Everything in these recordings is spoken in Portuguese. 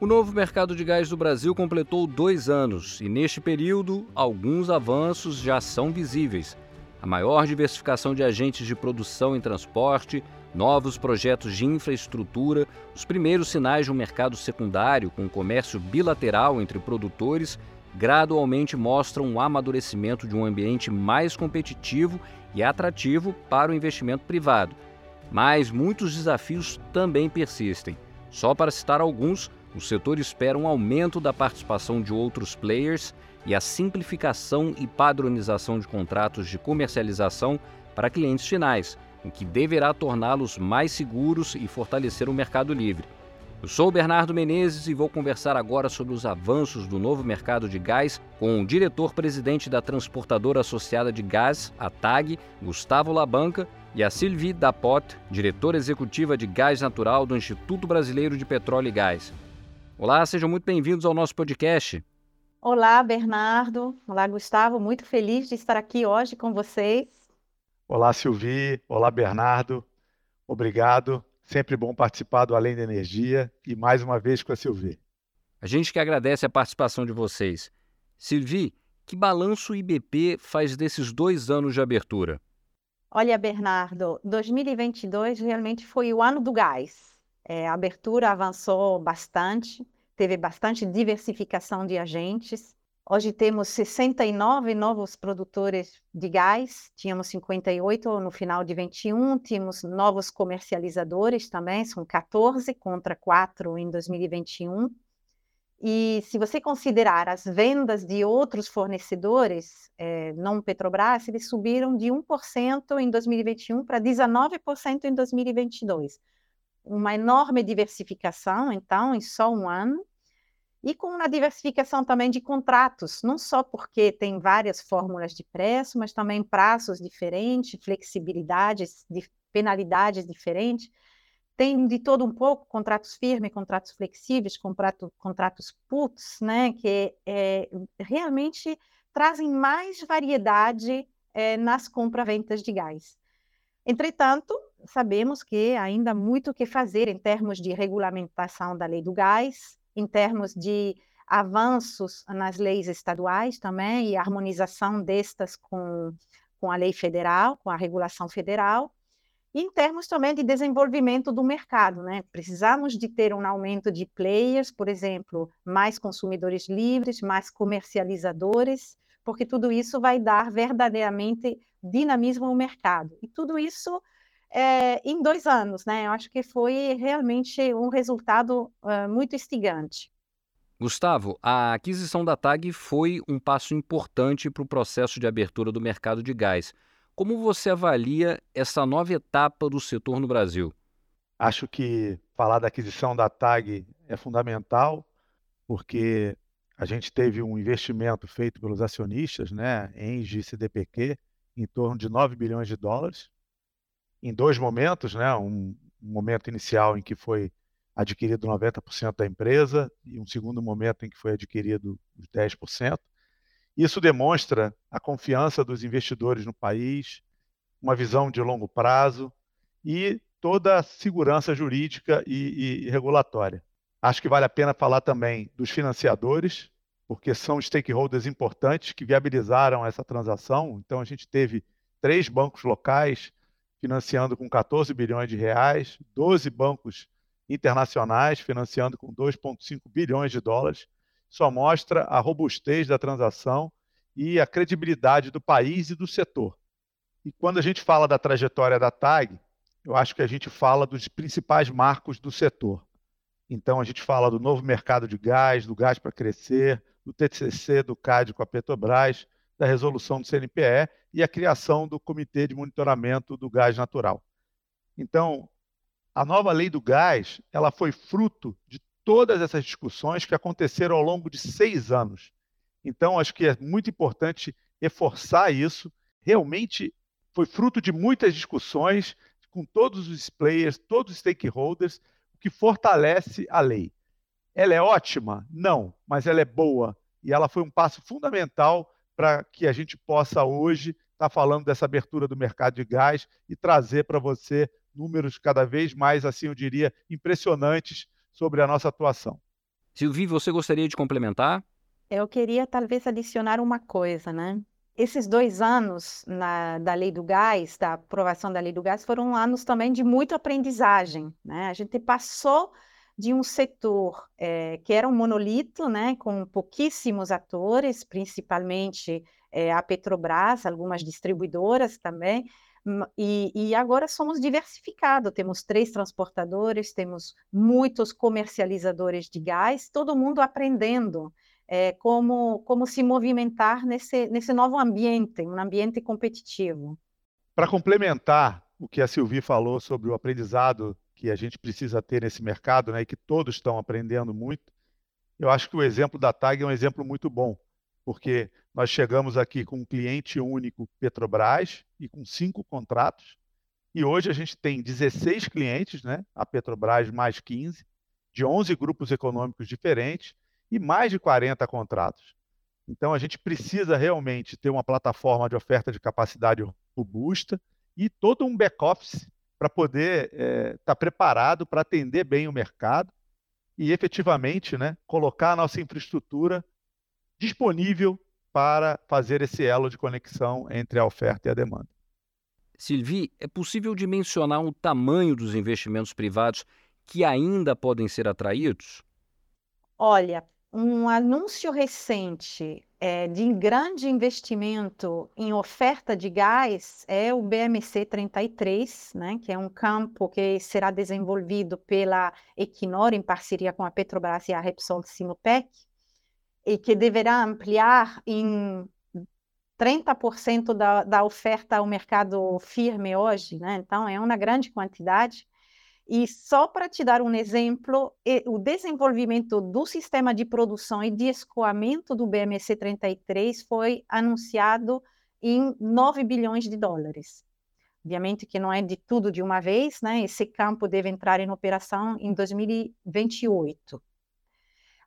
O novo mercado de gás do Brasil completou dois anos e, neste período, alguns avanços já são visíveis. A maior diversificação de agentes de produção em transporte, novos projetos de infraestrutura, os primeiros sinais de um mercado secundário com comércio bilateral entre produtores gradualmente mostram um amadurecimento de um ambiente mais competitivo e atrativo para o investimento privado. Mas muitos desafios também persistem. Só para citar alguns, o setor espera um aumento da participação de outros players e a simplificação e padronização de contratos de comercialização para clientes finais, o que deverá torná-los mais seguros e fortalecer o mercado livre. Eu sou o Bernardo Menezes e vou conversar agora sobre os avanços do novo mercado de gás com o diretor-presidente da Transportadora Associada de Gás, a TAG, Gustavo Labanca, e a Sylvie Dapot, diretora executiva de Gás Natural do Instituto Brasileiro de Petróleo e Gás. Olá, sejam muito bem-vindos ao nosso podcast. Olá, Bernardo. Olá, Gustavo. Muito feliz de estar aqui hoje com vocês. Olá, Sylvie. Olá, Bernardo. Obrigado Sempre bom participar do Além da Energia e mais uma vez com a Silvi. A gente que agradece a participação de vocês. Silvi, que balanço o IBP faz desses dois anos de abertura? Olha, Bernardo, 2022 realmente foi o ano do gás. É, a abertura avançou bastante, teve bastante diversificação de agentes. Hoje temos 69 novos produtores de gás, tínhamos 58 no final de 21, tínhamos novos comercializadores também, são 14 contra 4 em 2021. E se você considerar as vendas de outros fornecedores, é, não Petrobras, eles subiram de 1% em 2021 para 19% em 2022. Uma enorme diversificação, então, em só um ano e com uma diversificação também de contratos, não só porque tem várias fórmulas de preço, mas também prazos diferentes, flexibilidades, penalidades diferentes. Tem de todo um pouco contratos firmes, contratos flexíveis, contrato, contratos puts, né, que é, realmente trazem mais variedade é, nas compra-ventas de gás. Entretanto, sabemos que ainda há muito o que fazer em termos de regulamentação da lei do gás, em termos de avanços nas leis estaduais também e harmonização destas com, com a lei federal, com a regulação federal, e em termos também de desenvolvimento do mercado, né? Precisamos de ter um aumento de players, por exemplo, mais consumidores livres, mais comercializadores, porque tudo isso vai dar verdadeiramente dinamismo ao mercado. E tudo isso é, em dois anos, né? Eu acho que foi realmente um resultado uh, muito instigante. Gustavo, a aquisição da TAG foi um passo importante para o processo de abertura do mercado de gás. Como você avalia essa nova etapa do setor no Brasil? Acho que falar da aquisição da TAG é fundamental, porque a gente teve um investimento feito pelos acionistas, né, em GCDPQ, em torno de 9 bilhões de dólares, em dois momentos, né? Um, um momento inicial em que foi adquirido 90% da empresa e um segundo momento em que foi adquirido os 10%. Isso demonstra a confiança dos investidores no país, uma visão de longo prazo e toda a segurança jurídica e, e regulatória. Acho que vale a pena falar também dos financiadores, porque são stakeholders importantes que viabilizaram essa transação. Então, a gente teve três bancos locais financiando com 14 bilhões de reais, 12 bancos internacionais financiando com 2,5 bilhões de dólares. Só mostra a robustez da transação e a credibilidade do país e do setor. E quando a gente fala da trajetória da TAG, eu acho que a gente fala dos principais marcos do setor. Então, a gente fala do novo mercado de gás, do gás para crescer, do TCC, do CAD com a Petrobras, da resolução do CNPE e a criação do Comitê de Monitoramento do Gás Natural. Então, a nova lei do gás ela foi fruto de todas essas discussões que aconteceram ao longo de seis anos. Então, acho que é muito importante reforçar isso. Realmente foi fruto de muitas discussões com todos os players, todos os stakeholders, o que fortalece a lei. Ela é ótima? Não, mas ela é boa e ela foi um passo fundamental para que a gente possa hoje estar tá falando dessa abertura do mercado de gás e trazer para você números cada vez mais, assim eu diria, impressionantes sobre a nossa atuação. Silvi, você gostaria de complementar? Eu queria talvez adicionar uma coisa, né? Esses dois anos na, da lei do gás, da aprovação da lei do gás, foram anos também de muita aprendizagem, né? A gente passou de um setor é, que era um monolito, né, com pouquíssimos atores, principalmente é, a Petrobras, algumas distribuidoras também, e, e, agora somos diversificados, temos três transportadores, temos muitos comercializadores de gás, todo mundo aprendendo é, como, como se movimentar nesse, nesse novo ambiente, um ambiente competitivo. Para complementar o que a Silvi falou sobre o aprendizado que a gente precisa ter nesse mercado, né, e que todos estão aprendendo muito, eu acho que o exemplo da TAG é um exemplo muito bom, porque nós chegamos aqui com um cliente único Petrobras e com cinco contratos, e hoje a gente tem 16 clientes, né, a Petrobras mais 15, de 11 grupos econômicos diferentes e mais de 40 contratos. Então a gente precisa realmente ter uma plataforma de oferta de capacidade robusta e todo um back-office para poder estar é, tá preparado para atender bem o mercado e efetivamente né, colocar a nossa infraestrutura disponível para fazer esse elo de conexão entre a oferta e a demanda. Silvi, é possível dimensionar o tamanho dos investimentos privados que ainda podem ser atraídos? Olha, um anúncio recente é, de grande investimento em oferta de gás é o BMC 33, né, que é um campo que será desenvolvido pela Equinor em parceria com a Petrobras e a Repsol Sinopec, e que deverá ampliar em 30% da, da oferta ao mercado firme hoje, né? Então, é uma grande quantidade. E só para te dar um exemplo, o desenvolvimento do sistema de produção e de escoamento do BMC 33 foi anunciado em 9 bilhões de dólares. Obviamente que não é de tudo de uma vez, né? Esse campo deve entrar em operação em 2028.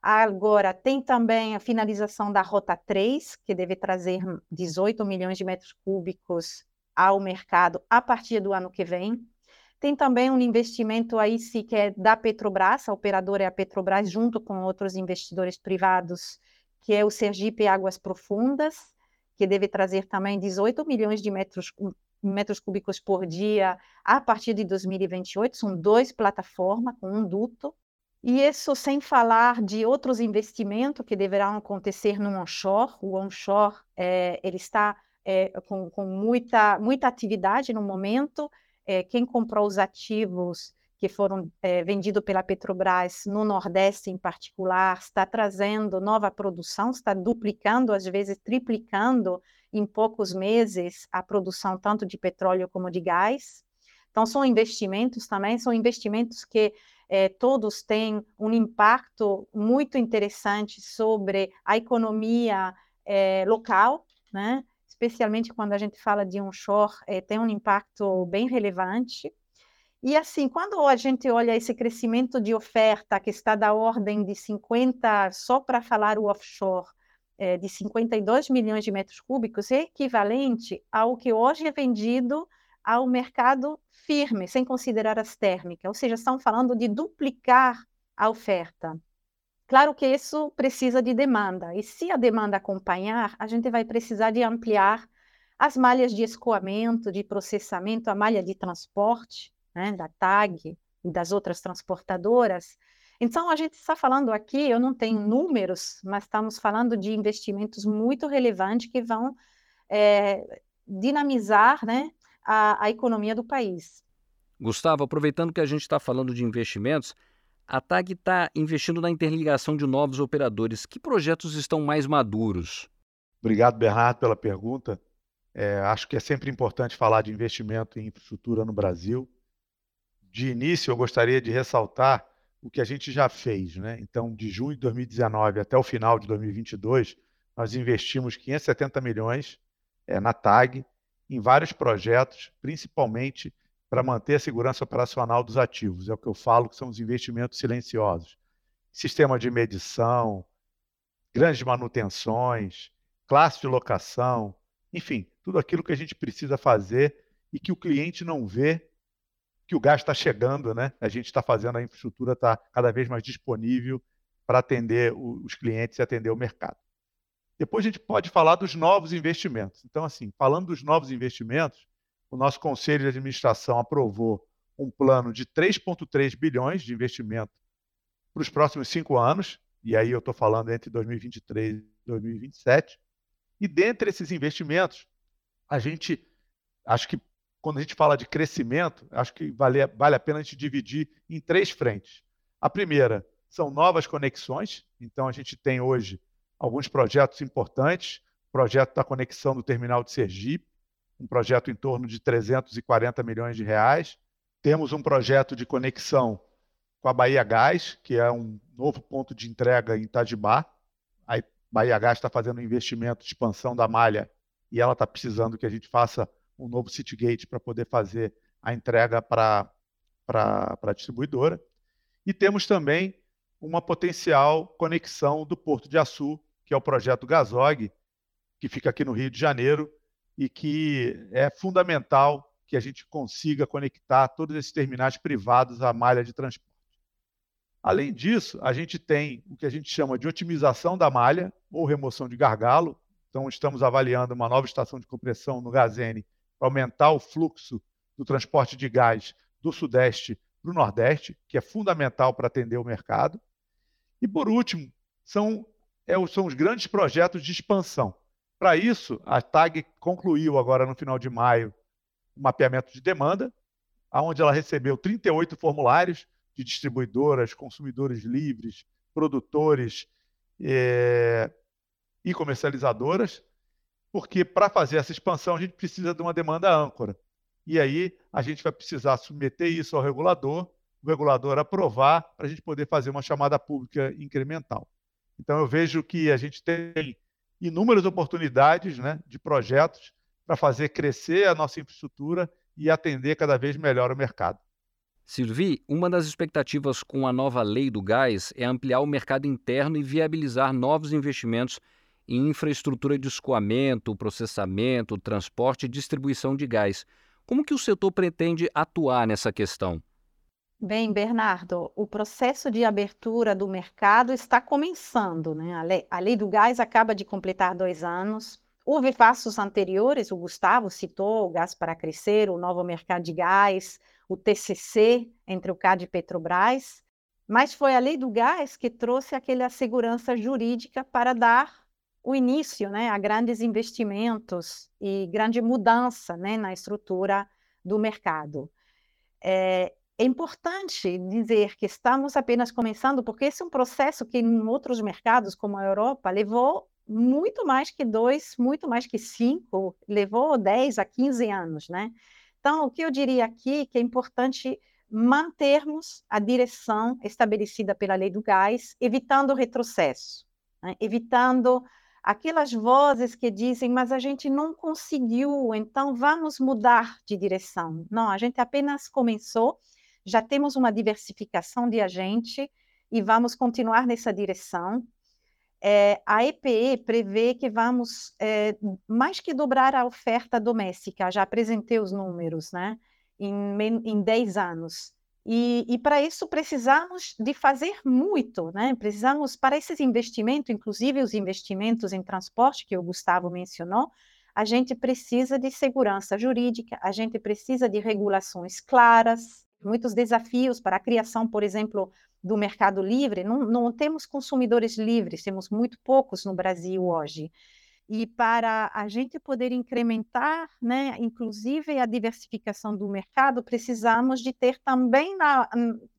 Agora, tem também a finalização da Rota 3, que deve trazer 18 milhões de metros cúbicos ao mercado a partir do ano que vem. Tem também um investimento aí se que é da Petrobras, a operadora é a Petrobras, junto com outros investidores privados, que é o Sergipe Águas Profundas, que deve trazer também 18 milhões de metros, metros cúbicos por dia a partir de 2028. São duas plataformas com um duto. E isso sem falar de outros investimentos que deverão acontecer no onshore. O onshore é, ele está é, com, com muita, muita atividade no momento, é, quem comprou os ativos que foram é, vendidos pela Petrobras no Nordeste em particular, está trazendo nova produção, está duplicando, às vezes triplicando em poucos meses a produção tanto de petróleo como de gás. Então, são investimentos também, são investimentos que é, todos têm um impacto muito interessante sobre a economia é, local, né? Especialmente quando a gente fala de onshore, é, tem um impacto bem relevante. E assim, quando a gente olha esse crescimento de oferta que está da ordem de 50, só para falar o offshore, é, de 52 milhões de metros cúbicos, é equivalente ao que hoje é vendido ao mercado firme, sem considerar as térmicas. Ou seja, estão falando de duplicar a oferta. Claro que isso precisa de demanda, e se a demanda acompanhar, a gente vai precisar de ampliar as malhas de escoamento, de processamento, a malha de transporte, né, da TAG e das outras transportadoras. Então, a gente está falando aqui, eu não tenho números, mas estamos falando de investimentos muito relevantes que vão é, dinamizar né, a, a economia do país. Gustavo, aproveitando que a gente está falando de investimentos, a TAG está investindo na interligação de novos operadores. Que projetos estão mais maduros? Obrigado, Bernardo, pela pergunta. É, acho que é sempre importante falar de investimento em infraestrutura no Brasil. De início, eu gostaria de ressaltar o que a gente já fez. Né? Então, de junho de 2019 até o final de 2022, nós investimos 570 milhões é, na TAG em vários projetos, principalmente para manter a segurança operacional dos ativos. É o que eu falo que são os investimentos silenciosos. Sistema de medição, grandes manutenções, classe de locação, enfim, tudo aquilo que a gente precisa fazer e que o cliente não vê que o gás está chegando, né? A gente está fazendo, a infraestrutura está cada vez mais disponível para atender os clientes e atender o mercado. Depois a gente pode falar dos novos investimentos. Então, assim, falando dos novos investimentos, o nosso conselho de administração aprovou um plano de 3,3 bilhões de investimento para os próximos cinco anos, e aí eu estou falando entre 2023 e 2027. E dentre esses investimentos, a gente, acho que quando a gente fala de crescimento, acho que vale, vale a pena a gente dividir em três frentes. A primeira são novas conexões, então a gente tem hoje alguns projetos importantes, projeto da conexão do terminal de Sergipe, um projeto em torno de 340 milhões de reais. Temos um projeto de conexão com a Bahia Gás, que é um novo ponto de entrega em Itajibá. A Bahia Gás está fazendo um investimento de expansão da malha e ela está precisando que a gente faça um novo Citygate para poder fazer a entrega para a distribuidora. E temos também uma potencial conexão do Porto de Açu, que é o projeto Gasog, que fica aqui no Rio de Janeiro e que é fundamental que a gente consiga conectar todos esses terminais privados à malha de transporte. Além disso, a gente tem o que a gente chama de otimização da malha ou remoção de gargalo. Então, estamos avaliando uma nova estação de compressão no Gazene para aumentar o fluxo do transporte de gás do Sudeste para o Nordeste, que é fundamental para atender o mercado. E, por último, são, é, são os grandes projetos de expansão. Para isso, a TAG concluiu agora no final de maio um mapeamento de demanda, onde ela recebeu 38 formulários de distribuidoras, consumidores livres, produtores é, e comercializadoras, porque para fazer essa expansão a gente precisa de uma demanda âncora. E aí a gente vai precisar submeter isso ao regulador, o regulador aprovar para a gente poder fazer uma chamada pública incremental. Então eu vejo que a gente tem inúmeras oportunidades né, de projetos para fazer crescer a nossa infraestrutura e atender cada vez melhor o mercado. Silvi, uma das expectativas com a nova lei do gás é ampliar o mercado interno e viabilizar novos investimentos em infraestrutura de escoamento, processamento, transporte e distribuição de gás. Como que o setor pretende atuar nessa questão? Bem, Bernardo, o processo de abertura do mercado está começando. Né? A, lei, a lei do gás acaba de completar dois anos. Houve passos anteriores, o Gustavo citou o Gás para Crescer, o novo mercado de gás, o TCC entre o CAD e Petrobras, mas foi a lei do gás que trouxe aquela segurança jurídica para dar o início né, a grandes investimentos e grande mudança né, na estrutura do mercado. É, é importante dizer que estamos apenas começando, porque esse é um processo que em outros mercados, como a Europa, levou muito mais que dois, muito mais que cinco, levou 10 a 15 anos, né? Então, o que eu diria aqui é que é importante mantermos a direção estabelecida pela lei do gás, evitando o retrocesso, né? evitando aquelas vozes que dizem, mas a gente não conseguiu, então vamos mudar de direção. Não, a gente apenas começou, já temos uma diversificação de agente e vamos continuar nessa direção. É, a EPE prevê que vamos é, mais que dobrar a oferta doméstica, já apresentei os números, né? Em, em 10 anos. E, e para isso precisamos de fazer muito, né? Precisamos, para esses investimentos, inclusive os investimentos em transporte que o Gustavo mencionou, a gente precisa de segurança jurídica, a gente precisa de regulações claras, muitos desafios para a criação, por exemplo, do mercado livre, não, não temos consumidores livres, temos muito poucos no Brasil hoje. E para a gente poder incrementar, né, inclusive a diversificação do mercado, precisamos de ter também na,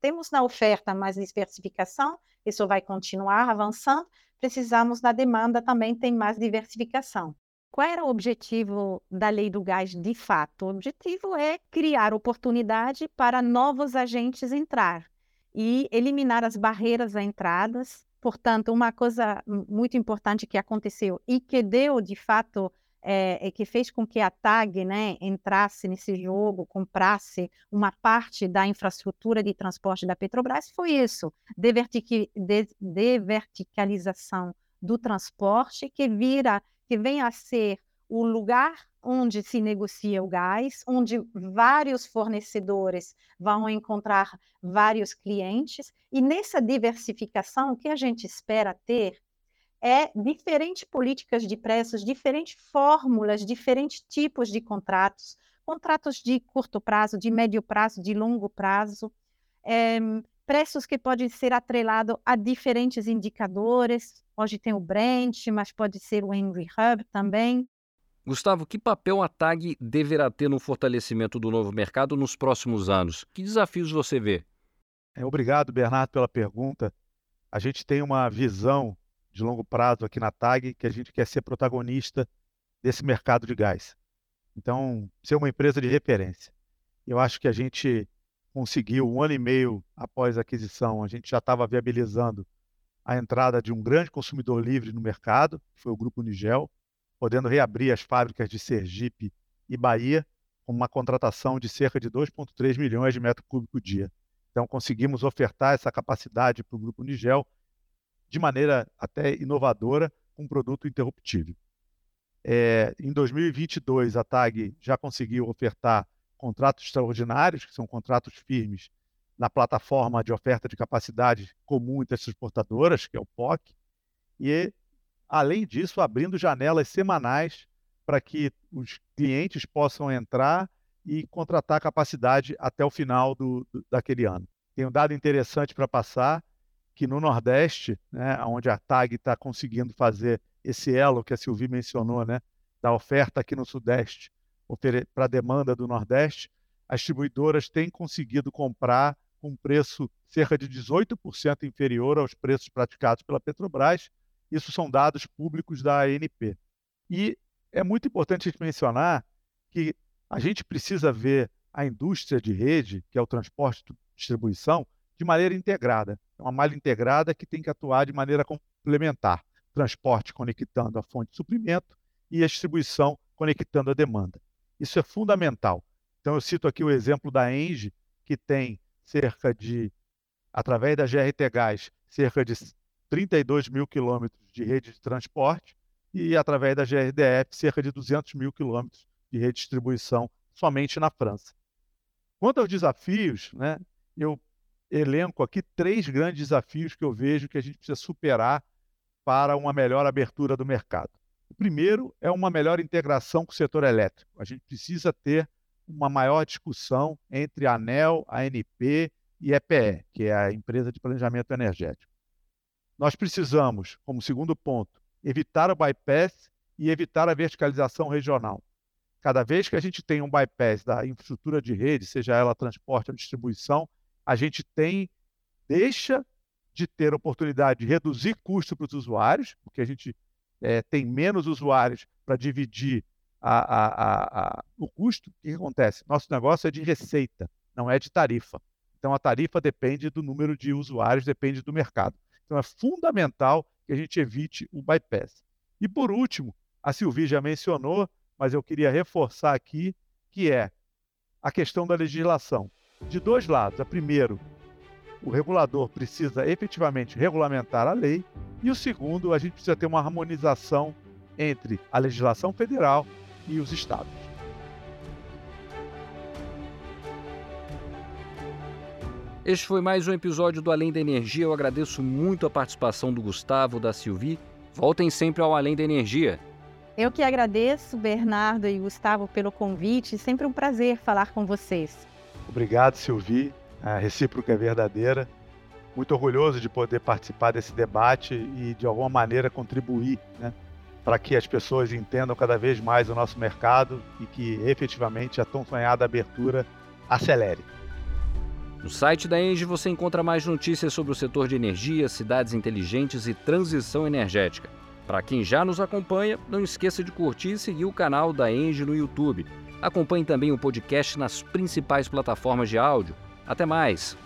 temos na oferta mais diversificação, isso vai continuar avançando, precisamos na demanda também tem mais diversificação. Qual era o objetivo da lei do gás de fato? O objetivo é criar oportunidade para novos agentes entrar e eliminar as barreiras à entradas. Portanto, uma coisa muito importante que aconteceu e que deu, de fato, é, é, que fez com que a TAG né, entrasse nesse jogo, comprasse uma parte da infraestrutura de transporte da Petrobras, foi isso, de, verticalização do transporte, que vira, que vem a ser o lugar onde se negocia o gás, onde vários fornecedores vão encontrar vários clientes, e nessa diversificação, o que a gente espera ter é diferentes políticas de preços, diferentes fórmulas, diferentes tipos de contratos, contratos de curto prazo, de médio prazo, de longo prazo, é, preços que podem ser atrelados a diferentes indicadores. Hoje tem o Brent, mas pode ser o Henry Hub também. Gustavo, que papel a TAG deverá ter no fortalecimento do novo mercado nos próximos anos? Que desafios você vê? É, obrigado, Bernardo, pela pergunta. A gente tem uma visão de longo prazo aqui na TAG que a gente quer ser protagonista desse mercado de gás. Então, ser uma empresa de referência. Eu acho que a gente conseguiu, um ano e meio após a aquisição, a gente já estava viabilizando a entrada de um grande consumidor livre no mercado, que foi o Grupo Nigel podendo reabrir as fábricas de Sergipe e Bahia com uma contratação de cerca de 2,3 milhões de metros cúbicos dia. Então, conseguimos ofertar essa capacidade para o Grupo Nigel de maneira até inovadora, com um produto interruptível. É, em 2022, a TAG já conseguiu ofertar contratos extraordinários, que são contratos firmes, na plataforma de oferta de capacidade comum entre as transportadoras, que é o POC, e Além disso, abrindo janelas semanais para que os clientes possam entrar e contratar capacidade até o final do, do daquele ano. Tem um dado interessante para passar, que no Nordeste, né, onde a TAG está conseguindo fazer esse elo que a Silvi mencionou, né, da oferta aqui no Sudeste para a demanda do Nordeste, as distribuidoras têm conseguido comprar com preço cerca de 18% inferior aos preços praticados pela Petrobras isso são dados públicos da ANP. E é muito importante a gente mencionar que a gente precisa ver a indústria de rede, que é o transporte e distribuição, de maneira integrada. É uma malha integrada que tem que atuar de maneira complementar. Transporte conectando a fonte de suprimento e a distribuição conectando a demanda. Isso é fundamental. Então, eu cito aqui o exemplo da Engie, que tem cerca de, através da GRT Gás, cerca de 32 mil quilômetros de rede de transporte e, através da GRDF, cerca de 200 mil quilômetros de rede de distribuição somente na França. Quanto aos desafios, né, eu elenco aqui três grandes desafios que eu vejo que a gente precisa superar para uma melhor abertura do mercado. O primeiro é uma melhor integração com o setor elétrico. A gente precisa ter uma maior discussão entre a ANEL, a ANP e a EPE, que é a empresa de planejamento energético. Nós precisamos, como segundo ponto, evitar o bypass e evitar a verticalização regional. Cada vez que a gente tem um bypass da infraestrutura de rede, seja ela transporte ou distribuição, a gente tem deixa de ter oportunidade de reduzir custo para os usuários, porque a gente é, tem menos usuários para dividir a, a, a, o custo. O que acontece? Nosso negócio é de receita, não é de tarifa. Então, a tarifa depende do número de usuários, depende do mercado. Então é fundamental que a gente evite o bypass. E por último, a Silvia já mencionou, mas eu queria reforçar aqui, que é a questão da legislação. De dois lados. A primeiro, o regulador precisa efetivamente regulamentar a lei, e o segundo, a gente precisa ter uma harmonização entre a legislação federal e os estados. Este foi mais um episódio do Além da Energia. Eu agradeço muito a participação do Gustavo, da Silvi. Voltem sempre ao Além da Energia. Eu que agradeço, Bernardo e Gustavo, pelo convite. Sempre um prazer falar com vocês. Obrigado, Silvi. A recíproca é verdadeira. Muito orgulhoso de poder participar desse debate e, de alguma maneira, contribuir né, para que as pessoas entendam cada vez mais o nosso mercado e que, efetivamente, a tão sonhada abertura acelere. No site da Engie você encontra mais notícias sobre o setor de energia, cidades inteligentes e transição energética. Para quem já nos acompanha, não esqueça de curtir e seguir o canal da Engie no YouTube. Acompanhe também o podcast nas principais plataformas de áudio. Até mais!